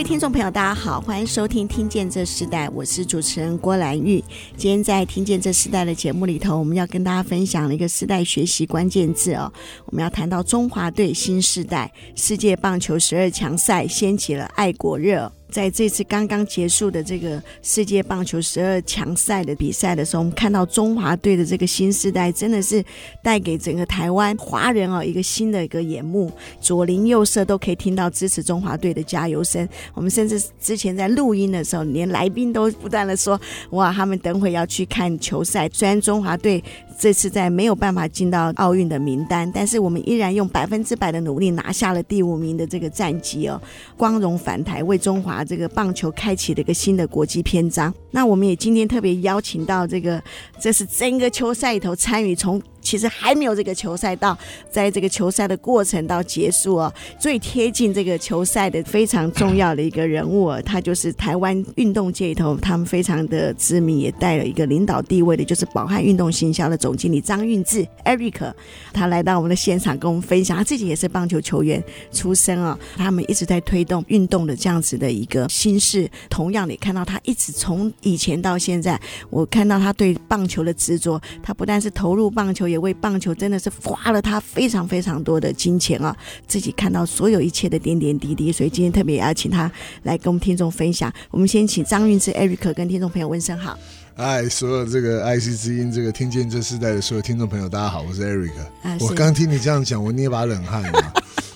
位听众朋友，大家好，欢迎收听《听见这时代》，我是主持人郭兰玉。今天在《听见这时代》的节目里头，我们要跟大家分享了一个时代学习关键字哦。我们要谈到中华队新时代世界棒球十二强赛掀起了爱国热。在这次刚刚结束的这个世界棒球十二强赛的比赛的时候，我们看到中华队的这个新世代真的是带给整个台湾华人哦一个新的一个眼目，左邻右舍都可以听到支持中华队的加油声。我们甚至之前在录音的时候，连来宾都不断的说：“哇，他们等会要去看球赛。”虽然中华队这次在没有办法进到奥运的名单，但是我们依然用百分之百的努力拿下了第五名的这个战绩哦，光荣返台为中华。这个棒球开启了一个新的国际篇章。那我们也今天特别邀请到这个，这是整个球赛里头参与从。其实还没有这个球赛到，在这个球赛的过程到结束哦，最贴近这个球赛的非常重要的一个人物，他就是台湾运动界头他们非常的知名，也带了一个领导地位的，就是宝汉运动行销的总经理张运志 Eric，他来到我们的现场跟我们分享，他自己也是棒球球员出身啊，他们一直在推动运动的这样子的一个心事。同样，你看到他一直从以前到现在，我看到他对棒球的执着，他不但是投入棒球。也为棒球真的是花了他非常非常多的金钱啊！自己看到所有一切的点点滴滴，所以今天特别邀请他来跟我们听众分享。我们先请张运之 Eric 跟听众朋友问声好。哎，所有这个爱惜之音，这个听见这世代的所有听众朋友，大家好，我是 Eric。我刚听你这样讲，我捏把冷汗。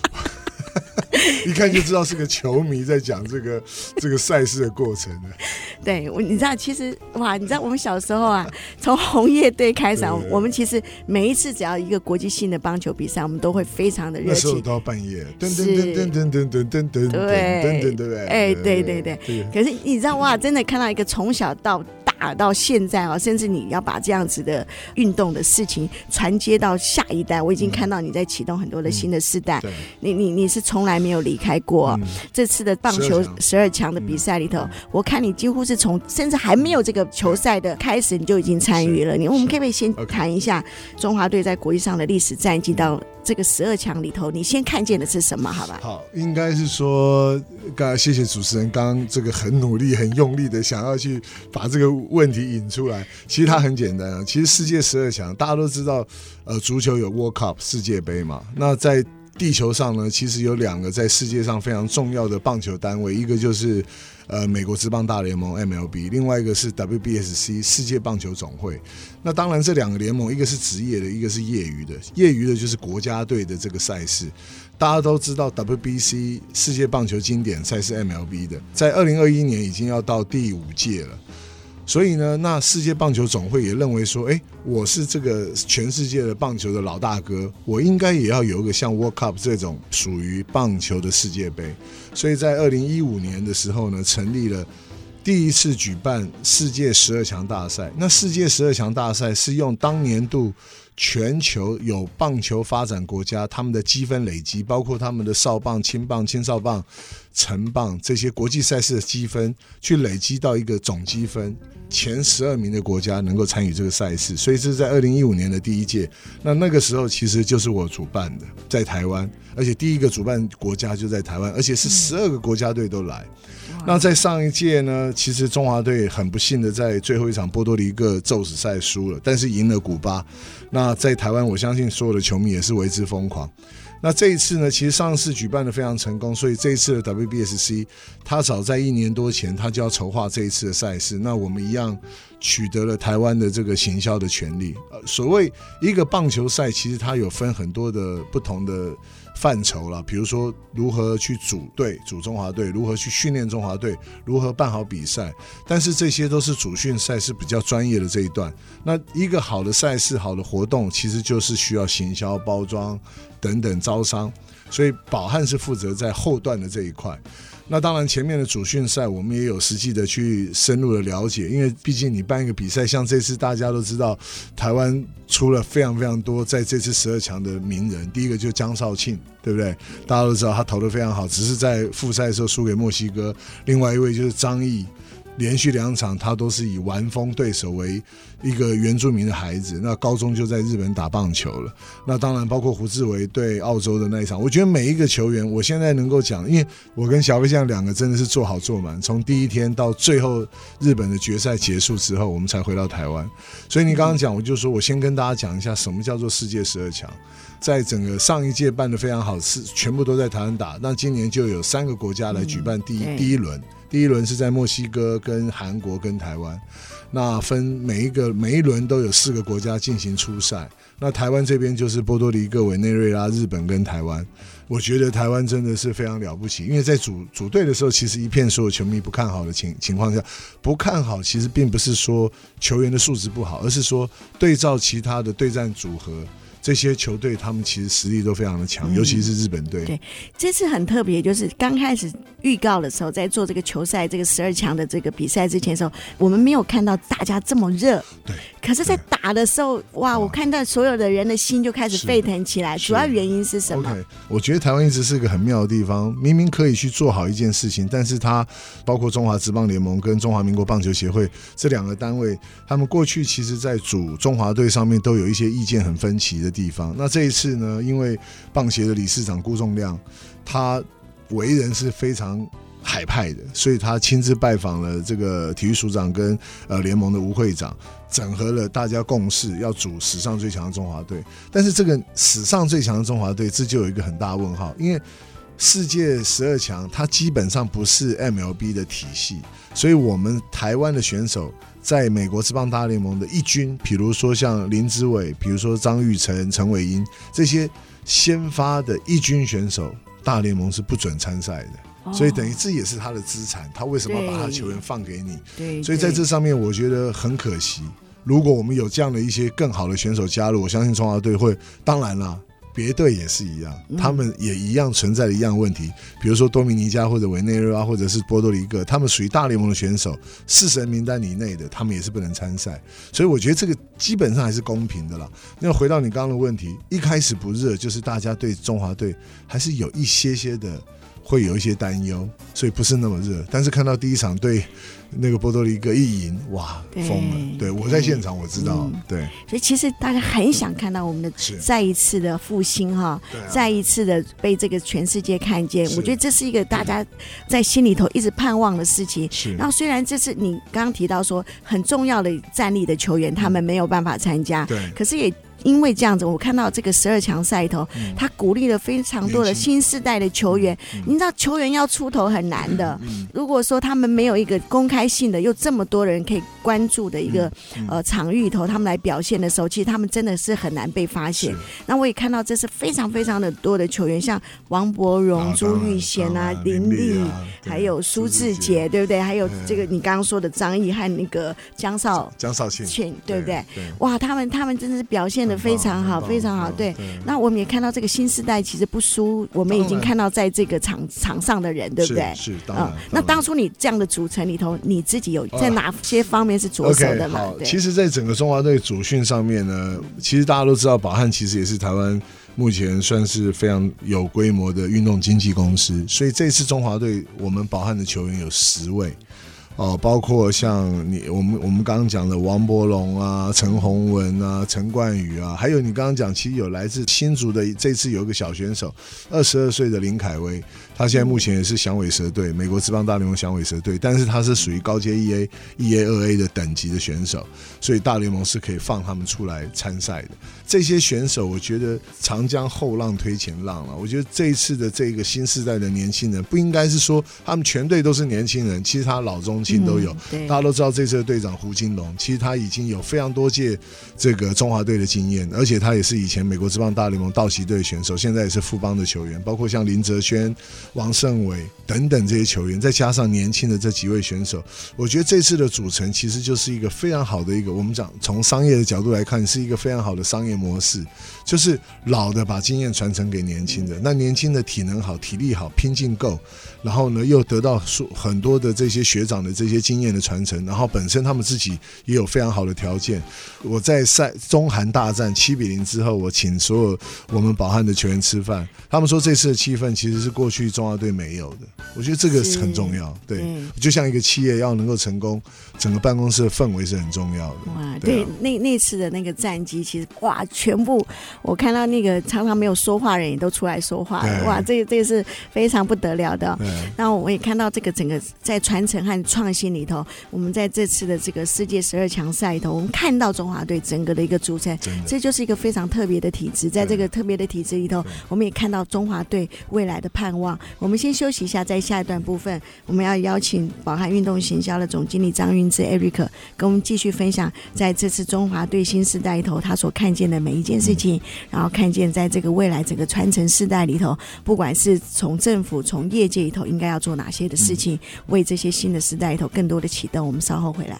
一看就知道是个球迷在讲这个这个赛事的过程。对，我你知道，其实哇，你知道我们小时候啊，从红叶队开始，我们其实每一次只要一个国际性的棒球比赛，我们都会非常的热情。那时候到半夜，噔噔噔噔噔噔噔噔噔，对对对，哎，对对对。可是你知道哇，真的看到一个从小到。打到现在啊，甚至你要把这样子的运动的事情传接到下一代，我已经看到你在启动很多的新的世代。嗯、你你你是从来没有离开过、嗯、这次的棒球十二强的比赛里头，嗯、我看你几乎是从甚至还没有这个球赛的开始，你就已经参与了。你我们可不可以先谈一下中华队在国际上的历史战绩到？这个十二强里头，你先看见的是什么？好吧？好，应该是说，刚谢谢主持人，刚刚这个很努力、很用力的想要去把这个问题引出来。其实它很简单啊，其实世界十二强大家都知道，呃，足球有 World Cup 世界杯嘛。那在地球上呢，其实有两个在世界上非常重要的棒球单位，一个就是。呃，美国职棒大联盟 MLB，另外一个是 WBSC 世界棒球总会。那当然，这两个联盟，一个是职业的，一个是业余的。业余的就是国家队的这个赛事。大家都知道，WBC 世界棒球经典赛是 MLB 的，在二零二一年已经要到第五届了。所以呢，那世界棒球总会也认为说，哎，我是这个全世界的棒球的老大哥，我应该也要有一个像 World Cup 这种属于棒球的世界杯。所以在二零一五年的时候呢，成立了第一次举办世界十二强大赛。那世界十二强大赛是用当年度。全球有棒球发展国家，他们的积分累积，包括他们的少棒、青棒、青少棒、成棒这些国际赛事的积分，去累积到一个总积分，前十二名的国家能够参与这个赛事。所以这是在二零一五年的第一届，那那个时候其实就是我主办的，在台湾，而且第一个主办国家就在台湾，而且是十二个国家队都来。那在上一届呢，其实中华队很不幸的在最后一场波多黎各宙斯赛输了，但是赢了古巴。那在台湾，我相信所有的球迷也是为之疯狂。那这一次呢，其实上次举办的非常成功，所以这一次的 WBSC，他早在一年多前他就要筹划这一次的赛事。那我们一样取得了台湾的这个行销的权利。呃，所谓一个棒球赛，其实它有分很多的不同的。范畴了，比如说如何去组队、组中华队，如何去训练中华队，如何办好比赛。但是这些都是主训赛事比较专业的这一段。那一个好的赛事、好的活动，其实就是需要行销包装。等等招商，所以宝汉是负责在后段的这一块。那当然，前面的主训赛我们也有实际的去深入的了解，因为毕竟你办一个比赛，像这次大家都知道，台湾出了非常非常多在这次十二强的名人。第一个就江少庆，对不对？大家都知道他投的非常好，只是在复赛的时候输给墨西哥。另外一位就是张毅。连续两场，他都是以完封对手为一个原住民的孩子。那高中就在日本打棒球了。那当然包括胡志伟对澳洲的那一场。我觉得每一个球员，我现在能够讲，因为我跟小飞象两个真的是做好做满，从第一天到最后日本的决赛结束之后，我们才回到台湾。所以你刚刚讲，我就说我先跟大家讲一下什么叫做世界十二强。在整个上一届办的非常好，是全部都在台湾打。那今年就有三个国家来举办第一、嗯、第一轮。第一轮是在墨西哥、跟韩国、跟台湾，那分每一个每一轮都有四个国家进行初赛。那台湾这边就是波多黎各、委内瑞拉、日本跟台湾。我觉得台湾真的是非常了不起，因为在组组队的时候，其实一片所有球迷不看好的情情况下，不看好其实并不是说球员的素质不好，而是说对照其他的对战组合。这些球队他们其实实力都非常的强，尤其是日本队。对，这次很特别，就是刚开始预告的时候，在做这个球赛这个十二强的这个比赛之前的时候，我们没有看到大家这么热。对。可是，在打的时候，哇，我看到所有的人的心就开始沸腾起来。主要原因是什么我觉得台湾一直是个很妙的地方，明明可以去做好一件事情，但是它包括中华职棒联盟跟中华民国棒球协会这两个单位，他们过去其实在组中华队上面都有一些意见很分歧的地方。那这一次呢，因为棒协的理事长辜仲谅，他为人是非常海派的，所以他亲自拜访了这个体育署长跟呃联盟的吴会长，整合了大家共识，要组史上最强的中华队。但是这个史上最强的中华队，这就有一个很大问号，因为世界十二强它基本上不是 MLB 的体系，所以我们台湾的选手在美国职棒大联盟的一军，比如说像林志伟，比如说张玉成、陈伟英这些先发的一军选手，大联盟是不准参赛的。所以等于这也是他的资产，他为什么要把他的球员放给你？对，所以在这上面我觉得很可惜。如果我们有这样的一些更好的选手加入，我相信中华队会。当然了，别队也是一样，他们也一样存在的一样问题。比如说多米尼加或者委内瑞拉或者是波多黎各，他们属于大联盟的选手，四神名单以内的，他们也是不能参赛。所以我觉得这个基本上还是公平的啦。那回到你刚刚的问题，一开始不热，就是大家对中华队还是有一些些的。会有一些担忧，所以不是那么热。但是看到第一场对那个波多黎各一赢，哇，疯了！对，我在现场，我知道。对，所以其实大家很想看到我们的再一次的复兴哈，再一次的被这个全世界看见。我觉得这是一个大家在心里头一直盼望的事情。是。然后虽然这次你刚刚提到说很重要的战力的球员他们没有办法参加，对，可是也。因为这样子，我看到这个十二强赛头，他鼓励了非常多的新世代的球员。你知道，球员要出头很难的。如果说他们没有一个公开性的，又这么多人可以关注的一个呃场域头，他们来表现的时候，其实他们真的是很难被发现。那我也看到，这是非常非常的多的球员，像王柏荣、朱玉贤啊、林立，还有苏志杰，对不对？还有这个你刚刚说的张毅和那个江少江少庆，对不对？哇，他们他们真的是表现的。非常好，非常好。对，那我们也看到这个新时代其实不输，我们已经看到在这个场场上的人，对不对？是，当然。那当初你这样的组成里头，你自己有在哪些方面是着手的吗？好，其实，在整个中华队主训上面呢，其实大家都知道，宝汉其实也是台湾目前算是非常有规模的运动经纪公司，所以这次中华队我们宝汉的球员有十位。哦，包括像你我们我们刚刚讲的王柏融啊、陈鸿文啊、陈冠宇啊，还有你刚刚讲，其实有来自新竹的，这次有一个小选手，二十二岁的林凯威，他现在目前也是响尾蛇队，美国职棒大联盟响尾蛇队，但是他是属于高阶 E A、E A 二 A 的等级的选手，所以大联盟是可以放他们出来参赛的。这些选手，我觉得长江后浪推前浪了。我觉得这一次的这个新世代的年轻人，不应该是说他们全队都是年轻人，其实他老中。青都有。嗯、大家都知道这次的队长胡金龙，其实他已经有非常多届这个中华队的经验，而且他也是以前美国职棒大联盟道奇队选手，现在也是富邦的球员，包括像林哲瑄、王胜伟等等这些球员，再加上年轻的这几位选手，我觉得这次的组成其实就是一个非常好的一个，我们讲从商业的角度来看，是一个非常好的商业模式，就是老的把经验传承给年轻的，那年轻的体能好、体力好、拼劲够，然后呢又得到很多的这些学长的这些经验的传承，然后本身他们自己也有非常好的条件。我在赛中韩大战七比零之后，我请所有我们宝汉的球员吃饭，他们说这次的气氛其实是过去中华队没有的，我觉得这个是很重要。对，就像一个企业要能够成功，整个办公室的氛围是很重要的。哇，对，啊、那那次的那个战绩，其实哇，全部我看到那个常常没有说话的人也都出来说话了，哇，这个这个是非常不得了的。那我也看到这个整个在传承和创新里头，我们在这次的这个世界十二强赛里头，我们看到中华队整个的一个组成，这就是一个非常特别的体制。在这个特别的体制里头，我们也看到中华队未来的盼望。我们先休息一下，在下一段部分，我们要邀请宝汉运动行销的总经理张韵芝 Eric 跟我们继续分享，在这次中华队新时代里头，他所看见的每一件事情，然后看见在这个未来整个传承时代里头，不管是从政府、从业界里头，应该要做哪些的事情，为这些新的时代里头更多的启动。我们稍后回来。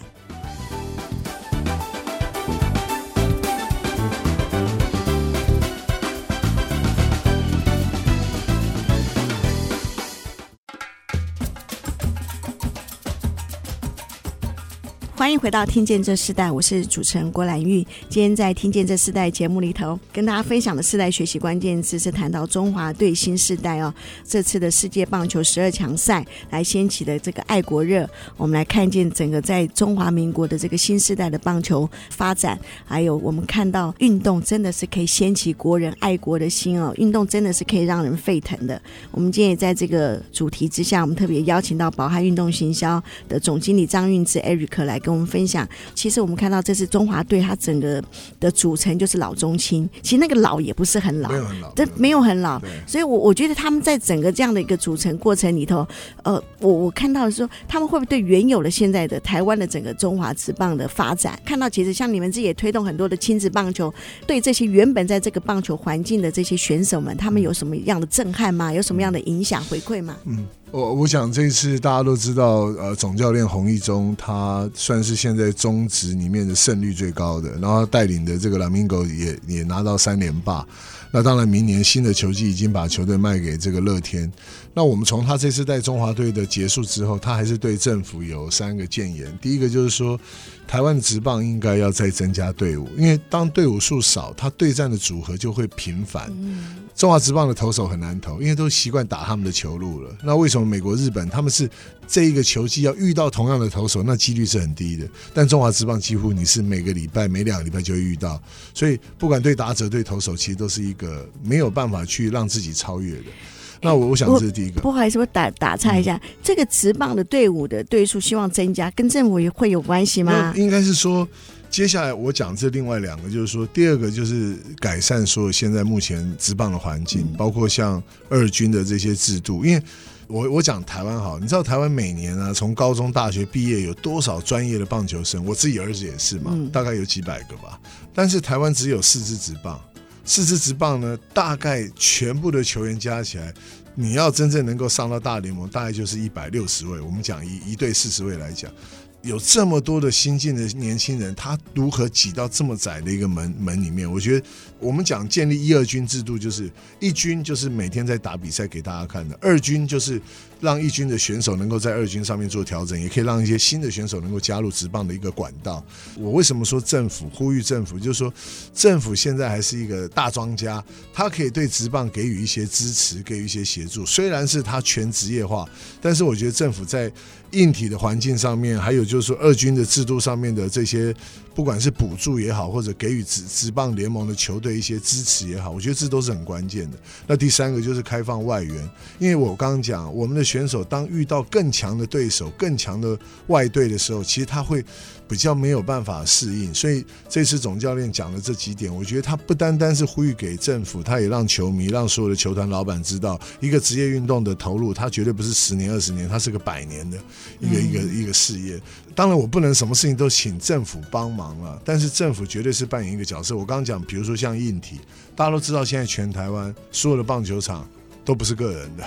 欢迎回到《听见这世代》，我是主持人郭兰玉。今天在《听见这世代》节目里头，跟大家分享的世代学习关键词是谈到中华队新世代哦。这次的世界棒球十二强赛来掀起的这个爱国热，我们来看见整个在中华民国的这个新世代的棒球发展，还有我们看到运动真的是可以掀起国人爱国的心哦。运动真的是可以让人沸腾的。我们今天也在这个主题之下，我们特别邀请到宝汉运动行销的总经理张运志 Eric 来跟我们分享，其实我们看到这次中华队，它整个的组成就是老中青。其实那个老也不是很老，没有很老，这没有很老。所以我我觉得他们在整个这样的一个组成过程里头，呃，我我看到的时候，他们会不会对原有的现在的台湾的整个中华职棒的发展，看到其实像你们自己也推动很多的亲子棒球，对这些原本在这个棒球环境的这些选手们，他们有什么样的震撼吗？有什么样的影响回馈吗？嗯。我我想这一次大家都知道，呃，总教练洪一中他算是现在中职里面的胜率最高的，然后带领的这个莱明狗也也拿到三连霸。那当然，明年新的球季已经把球队卖给这个乐天。那我们从他这次带中华队的结束之后，他还是对政府有三个建言。第一个就是说，台湾的职棒应该要再增加队伍，因为当队伍数少，他对战的组合就会频繁。中华职棒的投手很难投，因为都习惯打他们的球路了。那为什么美国、日本他们是这一个球季要遇到同样的投手，那几率是很低的？但中华职棒几乎你是每个礼拜、每两个礼拜就会遇到，所以不管对打者、对投手，其实都是一个没有办法去让自己超越的。那我我想这是第一个。不好意思，我打打岔一下，嗯、这个职棒的队伍的队数希望增加，跟政府也会有关系吗？应该是说。接下来我讲这另外两个，就是说，第二个就是改善所有现在目前职棒的环境，包括像二军的这些制度。因为我我讲台湾好，你知道台湾每年啊，从高中、大学毕业有多少专业的棒球生？我自己儿子也是嘛，大概有几百个吧。但是台湾只有四支职棒，四支直棒呢，大概全部的球员加起来，你要真正能够上到大联盟，大概就是一百六十位。我们讲一一队四十位来讲。有这么多的新进的年轻人，他如何挤到这么窄的一个门门里面？我觉得我们讲建立一二军制度，就是一军就是每天在打比赛给大家看的，二军就是。让一军的选手能够在二军上面做调整，也可以让一些新的选手能够加入职棒的一个管道。我为什么说政府呼吁政府？就是说，政府现在还是一个大庄家，他可以对职棒给予一些支持，给予一些协助。虽然是他全职业化，但是我觉得政府在硬体的环境上面，还有就是说二军的制度上面的这些。不管是补助也好，或者给予职职棒联盟的球队一些支持也好，我觉得这都是很关键的。那第三个就是开放外援，因为我刚刚讲，我们的选手当遇到更强的对手、更强的外队的时候，其实他会比较没有办法适应。所以这次总教练讲的这几点，我觉得他不单单是呼吁给政府，他也让球迷、让所有的球团老板知道，一个职业运动的投入，他绝对不是十年、二十年，他是个百年的一个一个一个事业。当然，我不能什么事情都请政府帮忙了，但是政府绝对是扮演一个角色。我刚刚讲，比如说像硬体，大家都知道，现在全台湾所有的棒球场都不是个人的。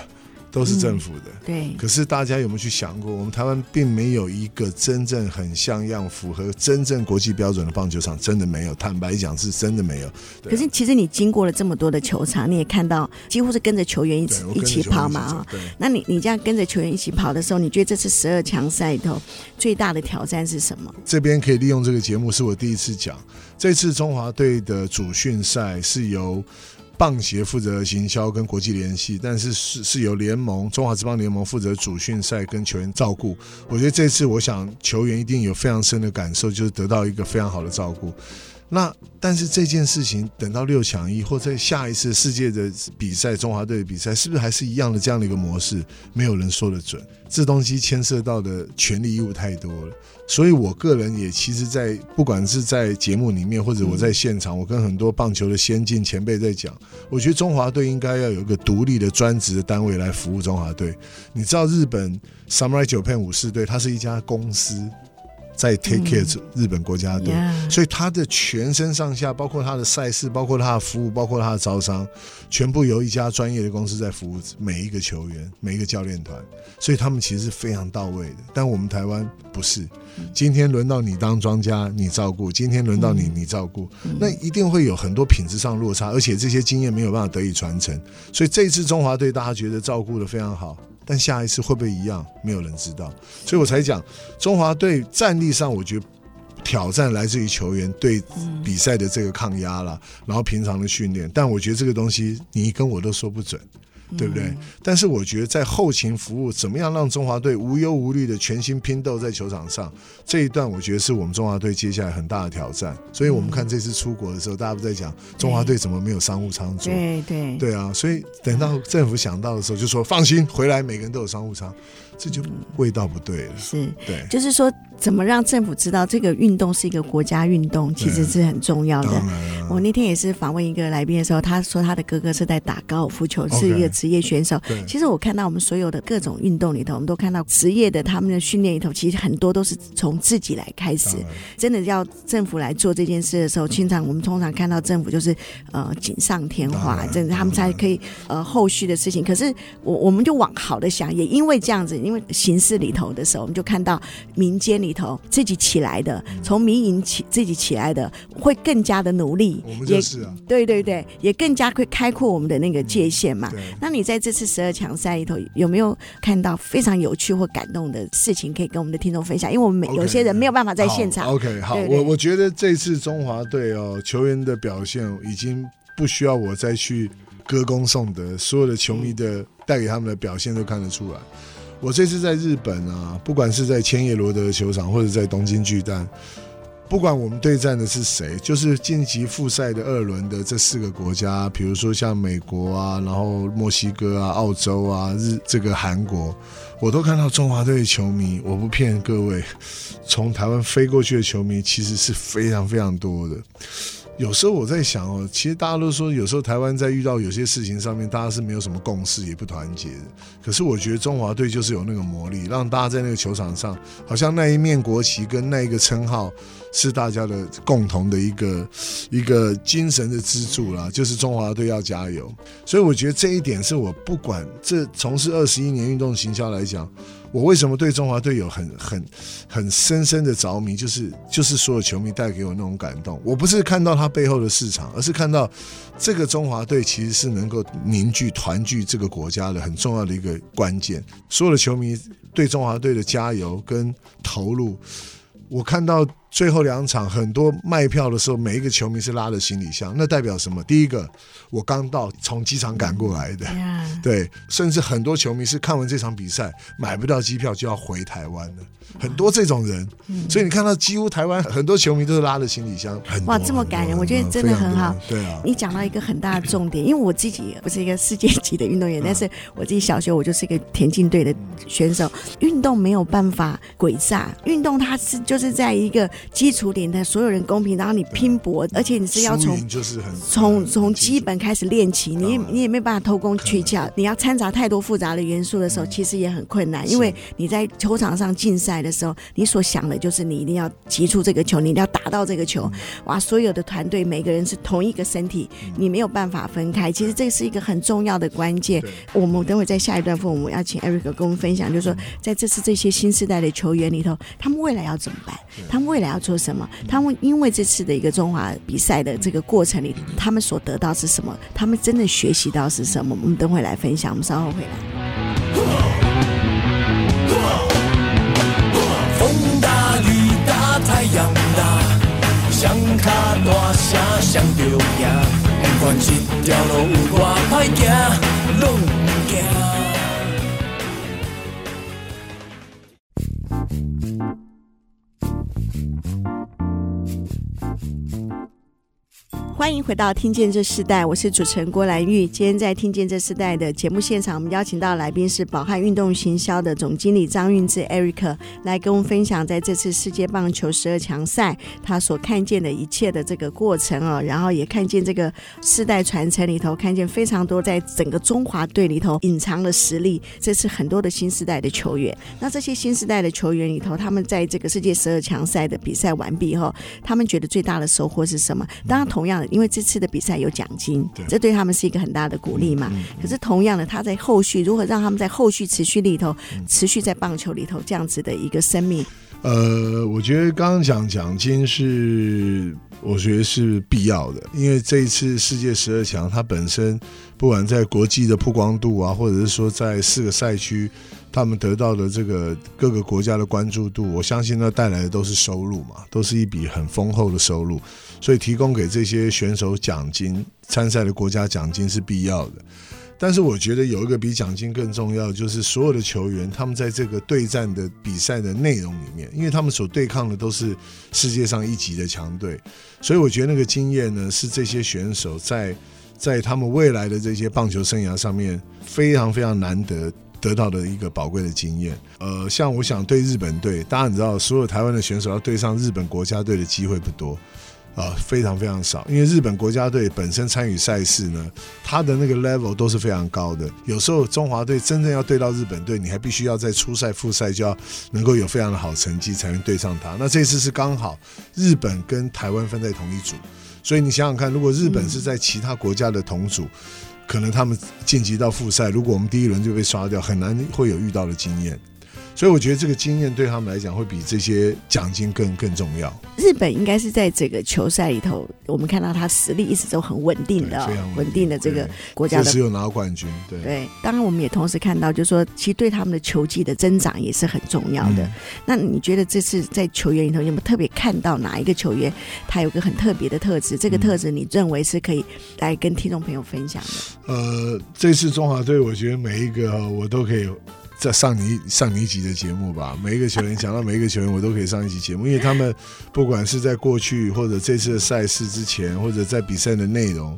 都是政府的，嗯，对。可是大家有没有去想过，我们台湾并没有一个真正很像样、符合真正国际标准的棒球场，真的没有。坦白讲，是真的没有。可是其实你经过了这么多的球场，你也看到几乎是跟着球员一起一起跑嘛啊。那你你这样跟着球员一起跑的时候，你觉得这次十二强赛里头最大的挑战是什么？这边可以利用这个节目，是我第一次讲。这次中华队的主训赛是由。棒协负责行销跟国际联系，但是是是由联盟中华职棒联盟负责主训赛跟球员照顾。我觉得这次我想球员一定有非常深的感受，就是得到一个非常好的照顾。那但是这件事情等到六强一或在下一次世界的比赛，中华队的比赛是不是还是一样的这样的一个模式？没有人说得准。这东西牵涉到的权利义务太多了。所以，我个人也其实，在不管是在节目里面，或者我在现场，我跟很多棒球的先进前辈在讲，我觉得中华队应该要有一个独立的专职的单位来服务中华队。你知道，日本 Samurai Japan 武士队，它是一家公司。在 take care 日本国家队，嗯所以他的全身上下，包括他的赛事，包括他的服务，包括他的招商，全部由一家专业的公司在服务每一个球员、每一个教练团，所以他们其实是非常到位的。但我们台湾不是，今天轮到你当庄家，你照顾；今天轮到你，你照顾，那一定会有很多品质上落差，而且这些经验没有办法得以传承。所以这一次中华队，大家觉得照顾的非常好。但下一次会不会一样？没有人知道，所以我才讲中华队战力上，我觉得挑战来自于球员对比赛的这个抗压了，然后平常的训练。但我觉得这个东西你跟我都说不准。对不对？嗯、但是我觉得在后勤服务，怎么样让中华队无忧无虑的全心拼斗在球场上，这一段我觉得是我们中华队接下来很大的挑战。所以我们看这次出国的时候，大家不在讲中华队怎么没有商务舱坐？对对对啊！所以等到政府想到的时候，就说放心，回来每个人都有商务舱，这就味道不对了。是，对，就是说。怎么让政府知道这个运动是一个国家运动，其实是很重要的。我那天也是访问一个来宾的时候，他说他的哥哥是在打高尔夫球，是一个职业选手。其实我看到我们所有的各种运动里头，我们都看到职业的他们的训练里头，其实很多都是从自己来开始。真的要政府来做这件事的时候，经常我们通常看到政府就是呃锦上添花，真的他们才可以呃后续的事情。可是我我们就往好的想，也因为这样子，因为形势里头的时候，我们就看到民间里。头自己起来的，从民营起自己起来的，会更加的努力，我们就是啊，对对对，也更加会开阔我们的那个界限嘛。嗯、那你在这次十二强赛里头有没有看到非常有趣或感动的事情，可以跟我们的听众分享？因为我们有些人没有办法在现场。OK，好，我我觉得这次中华队哦，球员的表现已经不需要我再去歌功颂德，所有的球迷的带给他们的表现都看得出来。我这次在日本啊，不管是在千叶罗德球场，或者在东京巨蛋，不管我们对战的是谁，就是晋级复赛的二轮的这四个国家，比如说像美国啊，然后墨西哥啊、澳洲啊、日这个韩国，我都看到中华队的球迷。我不骗各位，从台湾飞过去的球迷其实是非常非常多的。有时候我在想哦，其实大家都说，有时候台湾在遇到有些事情上面，大家是没有什么共识，也不团结的。可是我觉得中华队就是有那个魔力，让大家在那个球场上，好像那一面国旗跟那一个称号是大家的共同的一个一个精神的支柱啦，就是中华队要加油。所以我觉得这一点是我不管这从事二十一年运动行销来讲。我为什么对中华队有很很很深深的着迷？就是就是所有球迷带给我那种感动。我不是看到他背后的市场，而是看到这个中华队其实是能够凝聚团聚这个国家的很重要的一个关键。所有的球迷对中华队的加油跟投入，我看到最后两场很多卖票的时候，每一个球迷是拉着行李箱，那代表什么？第一个，我刚到从机场赶过来的，对，甚至很多球迷是看完这场比赛买不到机票就要回台湾的，很多这种人，所以你看到几乎台湾很多球迷都是拉着行李箱，哇，这么感人，我觉得真的很好。对啊，你讲到一个很大的重点，因为我自己不是一个世界级的运动员，但是我自己小学我就是一个田径队的选手，运动没有办法诡诈，运动它是就是在一个。基础点的所有人公平，然后你拼搏，而且你是要从从从基本开始练起，你你也没办法偷工取巧，你要掺杂太多复杂的元素的时候，其实也很困难，因为你在球场上竞赛的时候，你所想的就是你一定要击出这个球，你一定要打到这个球，哇！所有的团队每个人是同一个身体，你没有办法分开。其实这是一个很重要的关键。我们等会在下一段分，我们要请 Eric 跟我们分享，就是说在这次这些新时代的球员里头，他们未来要怎么办？他们未来要。做什么？他们因为这次的一个中华比赛的这个过程里，他们所得到是什么？他们真的学习到是什么？我们等会来分享。我们稍后回来。风大雨大太阳大，想卡大声想着赢，不管这条路有多歹行，拢欢迎回到《听见这世代》，我是主持人郭兰玉。今天在《听见这世代》的节目现场，我们邀请到来宾是宝汉运动行销的总经理张运志 Eric，来跟我们分享在这次世界棒球十二强赛他所看见的一切的这个过程哦，然后也看见这个世代传承里头，看见非常多在整个中华队里头隐藏的实力。这是很多的新时代的球员。那这些新时代的球员里头，他们在这个世界十二强赛的比赛完毕后，他们觉得最大的收获是什么？当然，同样的。因为这次的比赛有奖金，这对他们是一个很大的鼓励嘛。可是同样的，他在后续如何让他们在后续持续里头，持续在棒球里头这样子的一个生命？呃，我觉得刚刚讲奖金是，我觉得是必要的，因为这一次世界十二强，它本身不管在国际的曝光度啊，或者是说在四个赛区。他们得到的这个各个国家的关注度，我相信那带来的都是收入嘛，都是一笔很丰厚的收入，所以提供给这些选手奖金，参赛的国家奖金是必要的。但是我觉得有一个比奖金更重要，就是所有的球员他们在这个对战的比赛的内容里面，因为他们所对抗的都是世界上一级的强队，所以我觉得那个经验呢，是这些选手在在他们未来的这些棒球生涯上面非常非常难得。得到的一个宝贵的经验，呃，像我想对日本队，大家你知道，所有台湾的选手要对上日本国家队的机会不多，啊、呃，非常非常少，因为日本国家队本身参与赛事呢，他的那个 level 都是非常高的，有时候中华队真正要对到日本队，你还必须要在初赛、复赛就要能够有非常的好成绩才能对上他。那这次是刚好日本跟台湾分在同一组，所以你想想看，如果日本是在其他国家的同组。嗯可能他们晋级到复赛，如果我们第一轮就被刷掉，很难会有遇到的经验。所以我觉得这个经验对他们来讲会比这些奖金更更重要。日本应该是在这个球赛里头，我们看到他实力一直都很稳定的，稳定的这个国家的，只有拿到冠军。对对，当然我们也同时看到，就是说其实对他们的球技的增长也是很重要的。嗯、那你觉得这次在球员里头有没有特别看到哪一个球员他有个很特别的特质？这个特质你认为是可以来跟听众朋友分享的？呃，这次中华队，我觉得每一个我都可以。再上你上你一集的节目吧，每一个球员讲到每一个球员，我都可以上一集节目，因为他们不管是在过去或者这次的赛事之前，或者在比赛的内容，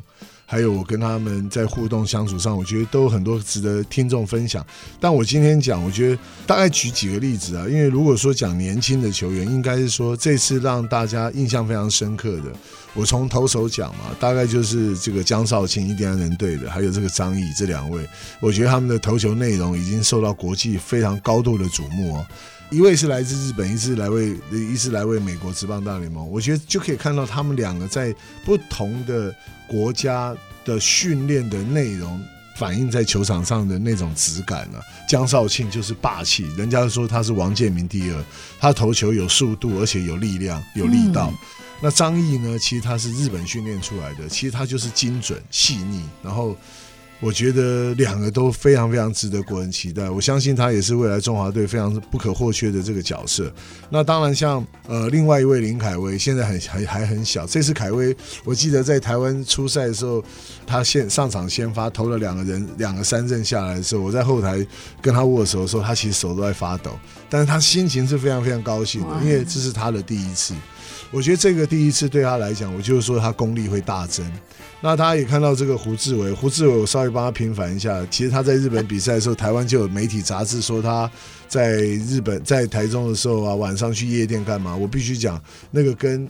还有我跟他们在互动相处上，我觉得都有很多值得听众分享。但我今天讲，我觉得大概举几个例子啊，因为如果说讲年轻的球员，应该是说这次让大家印象非常深刻的。我从投手讲嘛，大概就是这个江少庆、印第安人队的，还有这个张毅这两位，我觉得他们的投球内容已经受到国际非常高度的瞩目哦。一位是来自日本，一是来为一是来为美国职棒大联盟，我觉得就可以看到他们两个在不同的国家的训练的内容反映在球场上的那种质感呢、啊。江少庆就是霸气，人家说他是王建民第二，他投球有速度，而且有力量、有力道。嗯那张毅呢？其实他是日本训练出来的，其实他就是精准细腻，然后我觉得两个都非常非常值得国人期待。我相信他也是未来中华队非常不可或缺的这个角色。那当然像，像呃另外一位林凯威，现在很还还很小。这次凯威，我记得在台湾初赛的时候，他先上场先发投了两个人两个三阵下来的时候，我在后台跟他握手的时候，他其实手都在发抖，但是他心情是非常非常高兴的，因为这是他的第一次。我觉得这个第一次对他来讲，我就是说他功力会大增。那他也看到这个胡志伟，胡志伟我稍微帮他平反一下。其实他在日本比赛的时候，台湾就有媒体杂志说他在日本在台中的时候啊，晚上去夜店干嘛？我必须讲，那个跟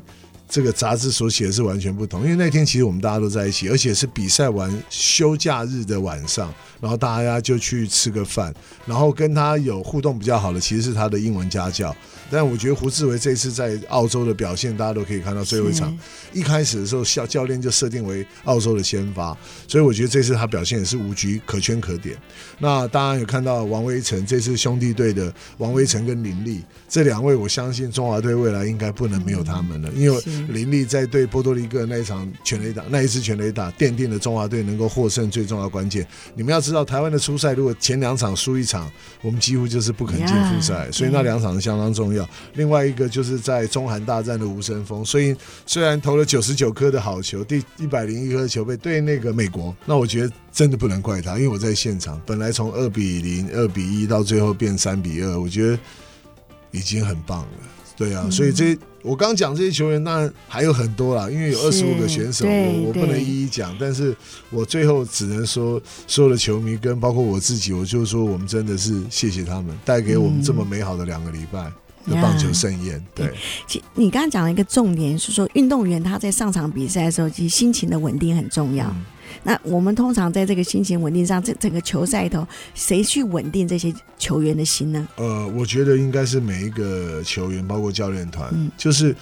这个杂志所写的是完全不同。因为那天其实我们大家都在一起，而且是比赛完休假日的晚上，然后大家就去吃个饭，然后跟他有互动比较好的，其实是他的英文家教。但我觉得胡志伟这次在澳洲的表现，大家都可以看到最后一场一开始的时候，教教练就设定为澳洲的先发，所以我觉得这次他表现也是无局可圈可点。那当然有看到王威晨，这次兄弟队的王威晨跟林立这两位，我相信中华队未来应该不能没有他们了，因为林立在对波多黎各那一场全垒打，那一次全垒打奠定了中华队能够获胜最重要关键。你们要知道，台湾的初赛如果前两场输一场，我们几乎就是不肯进复赛，所以那两场是相当重要。另外一个就是在中韩大战的吴森峰，所以虽然投了九十九颗的好球，第一百零一颗球被对那个美国，那我觉得真的不能怪他，因为我在现场，本来从二比零、二比一到最后变三比二，我觉得已经很棒了。对啊，所以这我刚讲这些球员，当然还有很多啦，因为有二十五个选手，我我不能一一讲，但是我最后只能说，所有的球迷跟包括我自己，我就说我们真的是谢谢他们，带给我们这么美好的两个礼拜。的棒球盛宴，对。其实你刚刚讲了一个重点，是说运动员他在上场比赛的时候，其实心情的稳定很重要。嗯、那我们通常在这个心情稳定上，这整个球赛里头，谁去稳定这些球员的心呢？呃，我觉得应该是每一个球员，包括教练团，嗯、就是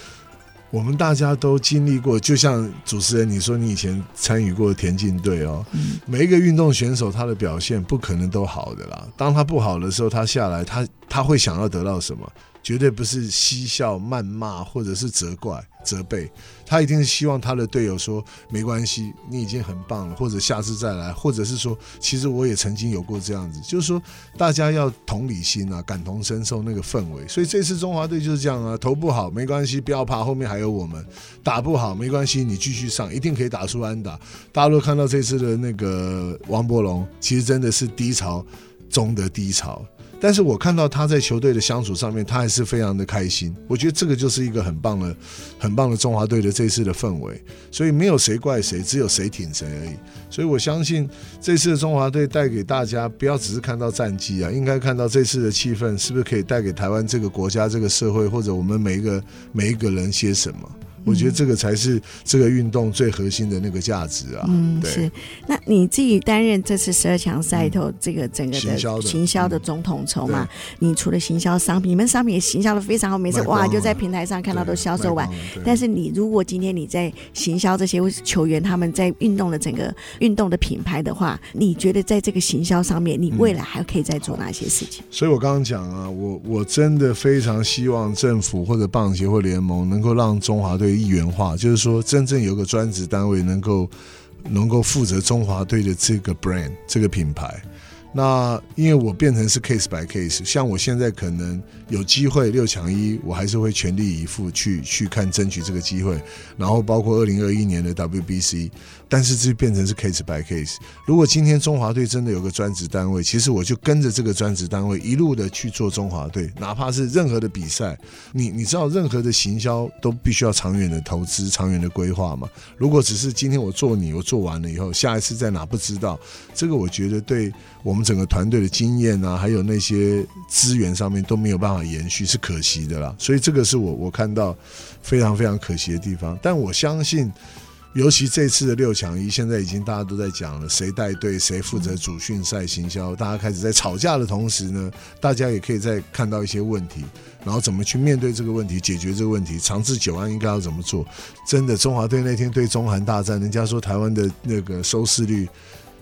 我们大家都经历过。就像主持人你说，你以前参与过田径队哦，嗯、每一个运动选手他的表现不可能都好的啦。当他不好的时候，他下来，他他会想要得到什么？绝对不是嬉笑、谩骂，或者是责怪、责备，他一定是希望他的队友说：“没关系，你已经很棒了，或者下次再来，或者是说，其实我也曾经有过这样子。”就是说，大家要同理心啊，感同身受那个氛围。所以这次中华队就是这样啊，投不好没关系，不要怕，后面还有我们；打不好没关系，你继续上，一定可以打出安打。大家都看到这次的那个王柏融，其实真的是低潮中的低潮。但是我看到他在球队的相处上面，他还是非常的开心。我觉得这个就是一个很棒的、很棒的中华队的这次的氛围。所以没有谁怪谁，只有谁挺谁而已。所以我相信这次的中华队带给大家，不要只是看到战绩啊，应该看到这次的气氛是不是可以带给台湾这个国家、这个社会，或者我们每一个每一个人些什么。我觉得这个才是这个运动最核心的那个价值啊！嗯，对是。那你自己担任这次十二强赛头这个整个的行销的，行销的总统筹嘛？你除了行销商品，你们商品也行销的非常好，每次哇就在平台上看到都销售完。但是你如果今天你在行销这些球员他们在运动的整个运动的品牌的话，你觉得在这个行销上面，你未来还可以再做哪些事情？嗯、所以我刚刚讲啊，我我真的非常希望政府或者棒协或联盟能够让中华队。一元化，就是说，真正有个专职单位能够能够负责中华队的这个 brand 这个品牌。那因为我变成是 case by case，像我现在可能有机会六强一，我还是会全力以赴去去看争取这个机会。然后包括二零二一年的 WBC。但是这变成是 case by case。如果今天中华队真的有个专职单位，其实我就跟着这个专职单位一路的去做中华队，哪怕是任何的比赛，你你知道任何的行销都必须要长远的投资、长远的规划嘛。如果只是今天我做你，我做完了以后，下一次在哪不知道，这个我觉得对我们整个团队的经验啊，还有那些资源上面都没有办法延续，是可惜的啦。所以这个是我我看到非常非常可惜的地方。但我相信。尤其这次的六强一，现在已经大家都在讲了，谁带队，谁负责主训赛行销，大家开始在吵架的同时呢，大家也可以在看到一些问题，然后怎么去面对这个问题，解决这个问题，长治久安应该要怎么做？真的，中华队那天对中韩大战，人家说台湾的那个收视率。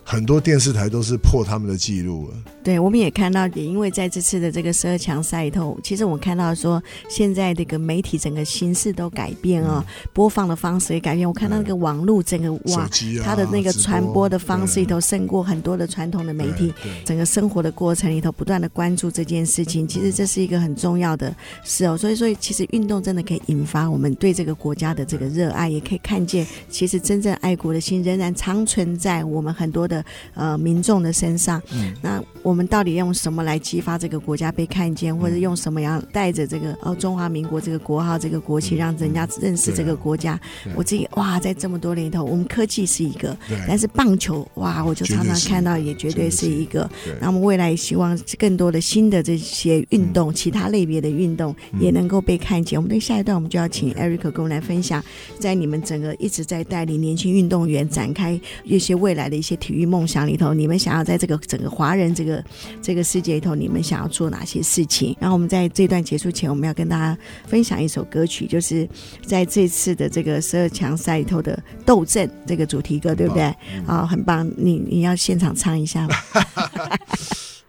很多电视台都是破他们的记录了。对，我们也看到，也因为在这次的这个十二强赛里头，其实我看到说，现在这个媒体整个形式都改变哦，嗯、播放的方式也改变。我看到那个网络整个哇，啊、它的那个传播的方式里头胜过很多的传统的媒体。整个生活的过程里头，不断的关注这件事情，其实这是一个很重要的事哦。所以，所以其实运动真的可以引发我们对这个国家的这个热爱，也可以看见，其实真正爱国的心仍然长存在我们很多的呃民众的身上。嗯，那我们到底用什么来激发这个国家被看见，或者用什么样带着这个哦中华民国这个国号、这个国旗，让人家认识这个国家？我自己哇，在这么多年里头，我们科技是一个，但是棒球哇，我就常常看到，也绝对是一个。那我们未来也希望更多的新的这些运动，其他类别的运动也能够被看见。我们的下一段，我们就要请 Eric 跟我们来分享，在你们整个一直在带领年轻运动员展开一些未来的一些体育梦想里头，你们想要在这个整个华人这个这个世界里头，你们想要做哪些事情？然后我们在这段结束前，我们要跟大家分享一首歌曲，就是在这次的这个十二强赛里头的《斗阵》这个主题歌，对不对？啊，很棒！你你要现场唱一下吗？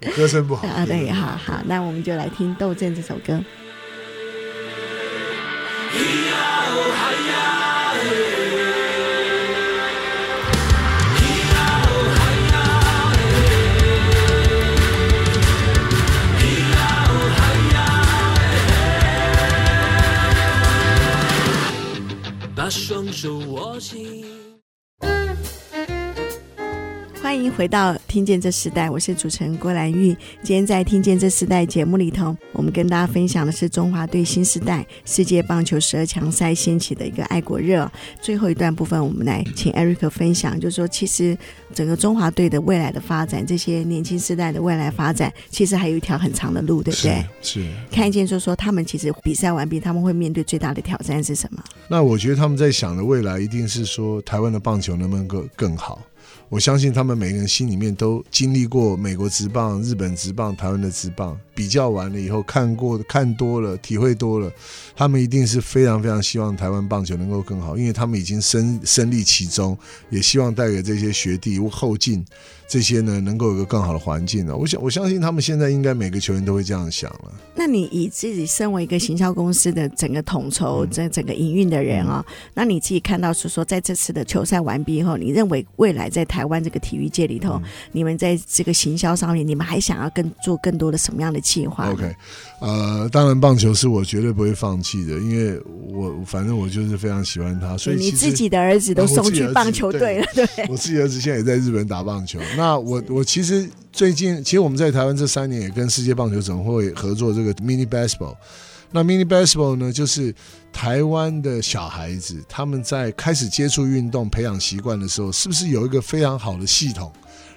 歌声不好 啊，对，好好，那我们就来听《斗阵》这首歌。双手握紧。欢迎回到《听见这时代》，我是主持人郭兰玉。今天在《听见这时代》节目里头，我们跟大家分享的是中华队新时代世界棒球十二强赛掀起的一个爱国热。最后一段部分，我们来请 Eric 分享，就是说，其实整个中华队的未来的发展，这些年轻世代的未来发展，其实还有一条很长的路，对不对？是。是看见就是说，他们其实比赛完毕，他们会面对最大的挑战是什么？那我觉得他们在想的未来，一定是说台湾的棒球能不能够更好。我相信他们每个人心里面都经历过美国职棒、日本职棒、台湾的职棒，比较完了以后，看过看多了，体会多了，他们一定是非常非常希望台湾棒球能够更好，因为他们已经身身历其中，也希望带给这些学弟后劲。这些呢，能够有个更好的环境呢？我想，我相信他们现在应该每个球员都会这样想了。那你以自己身为一个行销公司的整个统筹、整、嗯、整个营运的人啊、那你自己看到是说，在这次的球赛完毕以后，你认为未来在台湾这个体育界里头，嗯、你们在这个行销上面，你们还想要更做更多的什么样的计划？OK，呃，当然棒球是我绝对不会放弃的，因为我反正我就是非常喜欢他，所以你自己的儿子都送去棒球队了，对，我自己儿子现在也在日本打棒球。那我我其实最近，其实我们在台湾这三年也跟世界棒球总会合作这个 Mini Baseball。那 Mini Baseball 呢，就是台湾的小孩子他们在开始接触运动、培养习惯的时候，是不是有一个非常好的系统？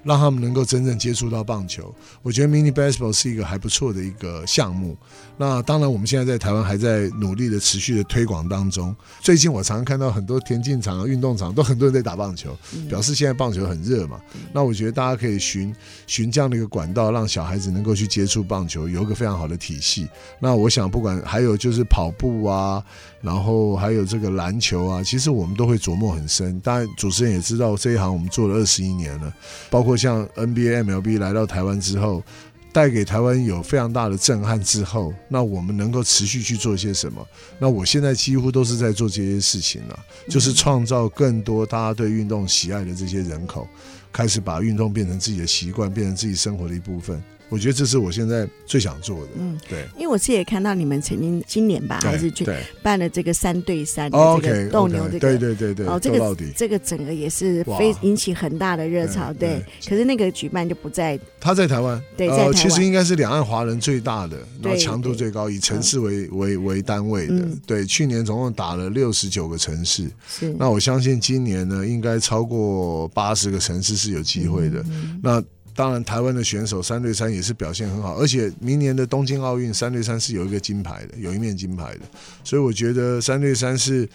让他们能够真正接触到棒球，我觉得 Mini Baseball 是一个还不错的一个项目。那当然，我们现在在台湾还在努力的持续的推广当中。最近我常常看到很多田径场、运动场都很多人在打棒球，表示现在棒球很热嘛。那我觉得大家可以寻寻这样的一个管道，让小孩子能够去接触棒球，有一个非常好的体系。那我想，不管还有就是跑步啊。然后还有这个篮球啊，其实我们都会琢磨很深。当然，主持人也知道这一行我们做了二十一年了，包括像 NBA、MLB 来到台湾之后，带给台湾有非常大的震撼之后，那我们能够持续去做些什么？那我现在几乎都是在做这些事情了，就是创造更多大家对运动喜爱的这些人口，开始把运动变成自己的习惯，变成自己生活的一部分。我觉得这是我现在最想做的。嗯，对，因为我自己也看到你们曾经今年吧，还是去办了这个三对三的这个斗牛这个，对对对对，哦，这个这个整个也是非引起很大的热潮，对。可是那个举办就不在，他在台湾，对，在台湾，其实应该是两岸华人最大的，然后强度最高，以城市为为为单位的。对，去年总共打了六十九个城市，是。那我相信今年呢，应该超过八十个城市是有机会的。那。当然，台湾的选手三对三也是表现很好，而且明年的东京奥运三对三是有一个金牌的，有一面金牌的，所以我觉得三对三是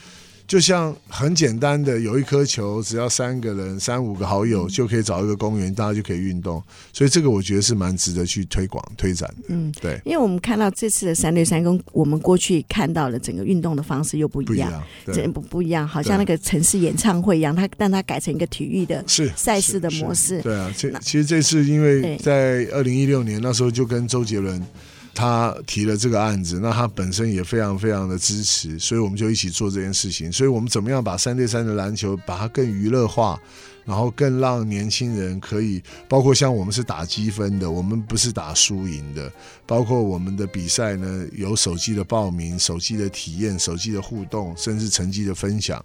就像很简单的，有一颗球，只要三个人、三五个好友就可以找一个公园，大家就可以运动。所以这个我觉得是蛮值得去推广、推展的。嗯，对，因为我们看到这次的三对三跟我们过去看到的整个运动的方式又不一样，这不不一样，好像那个城市演唱会一样，它但它改成一个体育的是赛事的模式。对啊，这其实这次因为在二零一六年那时候就跟周杰伦。他提了这个案子，那他本身也非常非常的支持，所以我们就一起做这件事情。所以我们怎么样把三对三的篮球把它更娱乐化，然后更让年轻人可以，包括像我们是打积分的，我们不是打输赢的，包括我们的比赛呢，有手机的报名、手机的体验、手机的互动，甚至成绩的分享。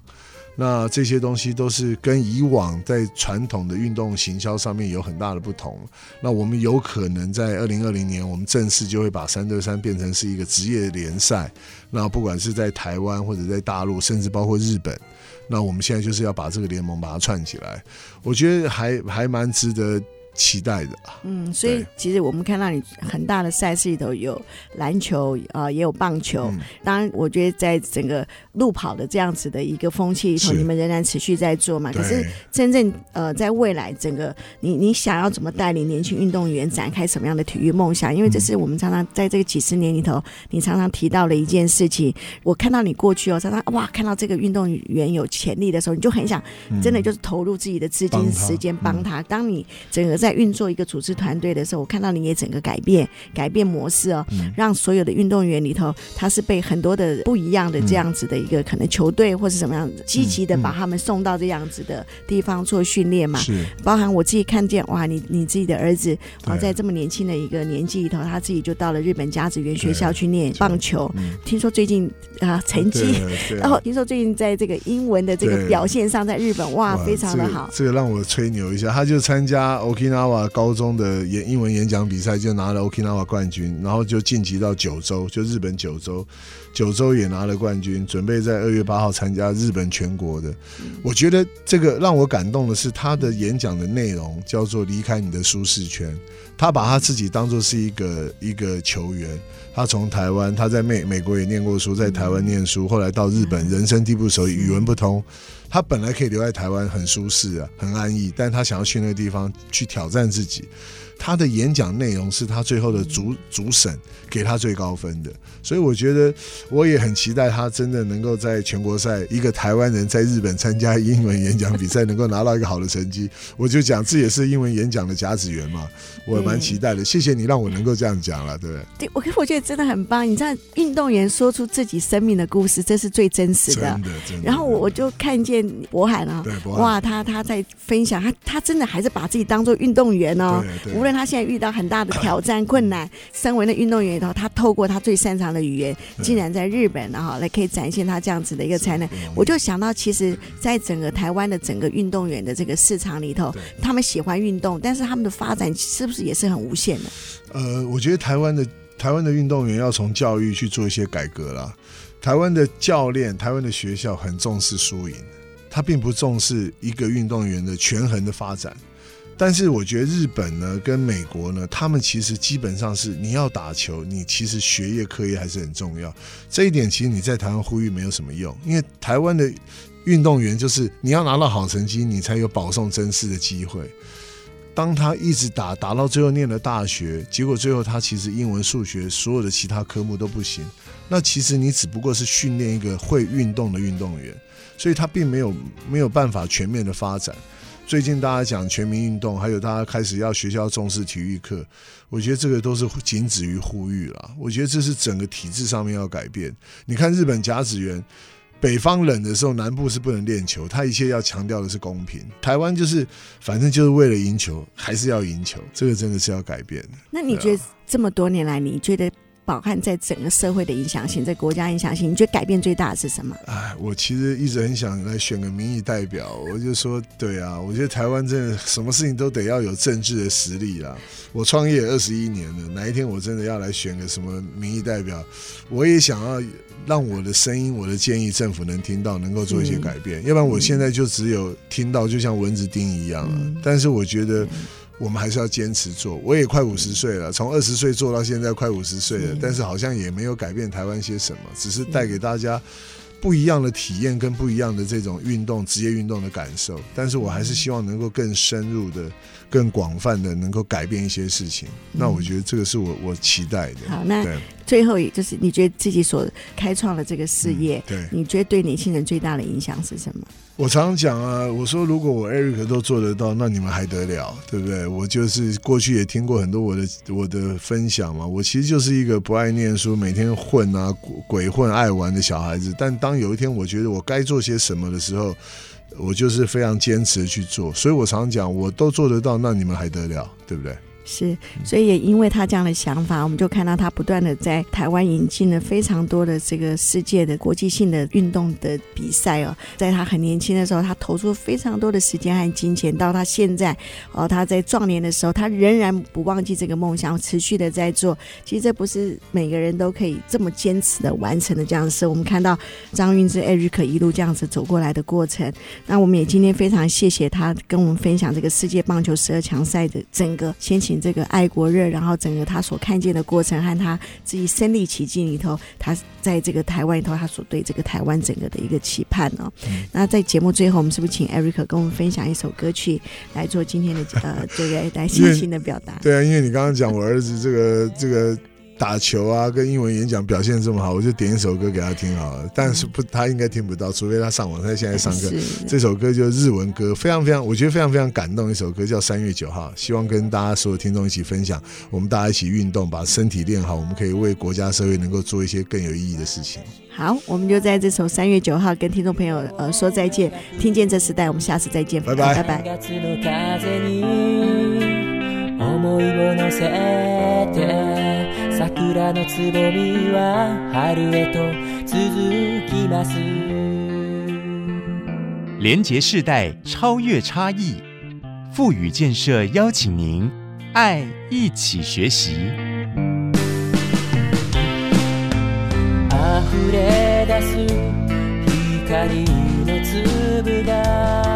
那这些东西都是跟以往在传统的运动行销上面有很大的不同。那我们有可能在二零二零年，我们正式就会把三对三变成是一个职业联赛。那不管是在台湾或者在大陆，甚至包括日本，那我们现在就是要把这个联盟把它串起来。我觉得还还蛮值得。期待的，嗯，所以其实我们看到你很大的赛事里头有篮球啊、呃，也有棒球。嗯、当然，我觉得在整个路跑的这样子的一个风气里头，你们仍然持续在做嘛。可是真正呃，在未来整个你你想要怎么带领年轻运动员展开什么样的体育梦想？因为这是我们常常在这个几十年里头，你常常提到的一件事情。我看到你过去哦，常常哇，看到这个运动员有潜力的时候，你就很想真的就是投入自己的资金、时间帮他。当你整个在运作一个组织团队的时候，我看到你也整个改变改变模式哦，嗯、让所有的运动员里头，他是被很多的不一样的这样子的一个可能球队或是什么样子积极的把他们送到这样子的地方做训练嘛。是，包含我自己看见哇，你你自己的儿子啊，在这么年轻的一个年纪里头，他自己就到了日本甲子园学校去念棒球。听说最近啊成绩，然后听说最近在这个英文的这个表现上，在日本哇非常的好。这个让我吹牛一下，他就参加那瓦。高中的演英文演讲比赛就拿了 Okinawa 冠军，然后就晋级到九州，就日本九州，九州也拿了冠军，准备在二月八号参加日本全国的。我觉得这个让我感动的是他的演讲的内容叫做离开你的舒适圈，他把他自己当做是一个一个球员，他从台湾，他在美美国也念过书，在台湾念书，后来到日本，人生地不熟，语文不通。他本来可以留在台湾，很舒适啊，很安逸，但他想要去那个地方去挑战自己。他的演讲内容是他最后的主主审给他最高分的，所以我觉得我也很期待他真的能够在全国赛，一个台湾人在日本参加英文演讲比赛，能够拿到一个好的成绩。我就讲这也是英文演讲的甲子园嘛，我蛮期待的。谢谢你让我能够这样讲了，对不对？对，我我觉得真的很棒。你知道，运动员说出自己生命的故事，这是最真实的。真的，真的。然后我我就看见柏翰啊，对，哇，他他在分享，他他真的还是把自己当做运动员哦，无论他现在遇到很大的挑战困难，身为那运动员里头，他透过他最擅长的语言，竟然在日本，然后来可以展现他这样子的一个才能。我就想到，其实，在整个台湾的整个运动员的这个市场里头，他们喜欢运动，但是他们的发展是不是也是很无限的？呃，我觉得台湾的台湾的运动员要从教育去做一些改革啦。台湾的教练、台湾的学校很重视输赢，他并不重视一个运动员的权衡的发展。但是我觉得日本呢，跟美国呢，他们其实基本上是你要打球，你其实学业课业还是很重要。这一点其实你在台湾呼吁没有什么用，因为台湾的运动员就是你要拿到好成绩，你才有保送甄试的机会。当他一直打打到最后念了大学，结果最后他其实英文、数学所有的其他科目都不行，那其实你只不过是训练一个会运动的运动员，所以他并没有没有办法全面的发展。最近大家讲全民运动，还有大家开始要学校重视体育课，我觉得这个都是仅止于呼吁了。我觉得这是整个体制上面要改变。你看日本甲子园，北方冷的时候，南部是不能练球，他一切要强调的是公平。台湾就是反正就是为了赢球，还是要赢球，这个真的是要改变。那你觉得这么多年来，你觉得？柏翰在整个社会的影响性，在国家影响性，你觉得改变最大的是什么？哎，我其实一直很想来选个民意代表。我就说，对啊，我觉得台湾真的什么事情都得要有政治的实力啦。我创业二十一年了，哪一天我真的要来选个什么民意代表，我也想要让我的声音、我的建议，政府能听到，能够做一些改变。嗯、要不然我现在就只有听到，就像蚊子叮一样了。嗯、但是我觉得。我们还是要坚持做。我也快五十岁了，从二十岁做到现在快五十岁了，但是好像也没有改变台湾些什么，只是带给大家不一样的体验跟不一样的这种运动职业运动的感受，但是我还是希望能够更深入的、更广泛的能够改变一些事情。嗯、那我觉得这个是我我期待的。好，那最后也就是你觉得自己所开创的这个事业，嗯、对，你觉得对年轻人最大的影响是什么？我常常讲啊，我说如果我 Eric 都做得到，那你们还得了，对不对？我就是过去也听过很多我的我的分享嘛，我其实就是一个不爱念书、每天混啊鬼混、爱玩的小孩子。但当有一天我觉得我该做些什么的时候，我就是非常坚持的去做。所以我常常讲，我都做得到，那你们还得了，对不对？是，所以也因为他这样的想法，我们就看到他不断的在台湾引进了非常多的这个世界的国际性的运动的比赛哦。在他很年轻的时候，他投出非常多的时间和金钱，到他现在哦，他在壮年的时候，他仍然不忘记这个梦想，持续的在做。其实这不是每个人都可以这么坚持的完成的这样的事。我们看到张韵芝 Eric 一路这样子走过来的过程，那我们也今天非常谢谢他跟我们分享这个世界棒球十二强赛的整个先前。这个爱国热，然后整个他所看见的过程和他自己身历其境里头，他在这个台湾里头，他所对这个台湾整个的一个期盼哦。嗯、那在节目最后，我们是不是请 Eric 跟我们分享一首歌曲来做今天的呃这个来 信心的表达？对啊，因为你刚刚讲我儿子这个这个。打球啊，跟英文演讲表现这么好，我就点一首歌给他听好了。但是不，他应该听不到，除非他上网。他现在上课，这首歌就是日文歌，非常非常，我觉得非常非常感动。一首歌叫《三月九号》，希望跟大家所有听众一起分享，我们大家一起运动，把身体练好，我们可以为国家社会能够做一些更有意义的事情。好，我们就在这首《三月九号》跟听众朋友呃说再见。听见这时代，我们下次再见，拜拜拜拜。桜のつぼみは春へと続きます连结世代，超越差异，富予建设邀请您爱一起学习。溢れ出す光の粒が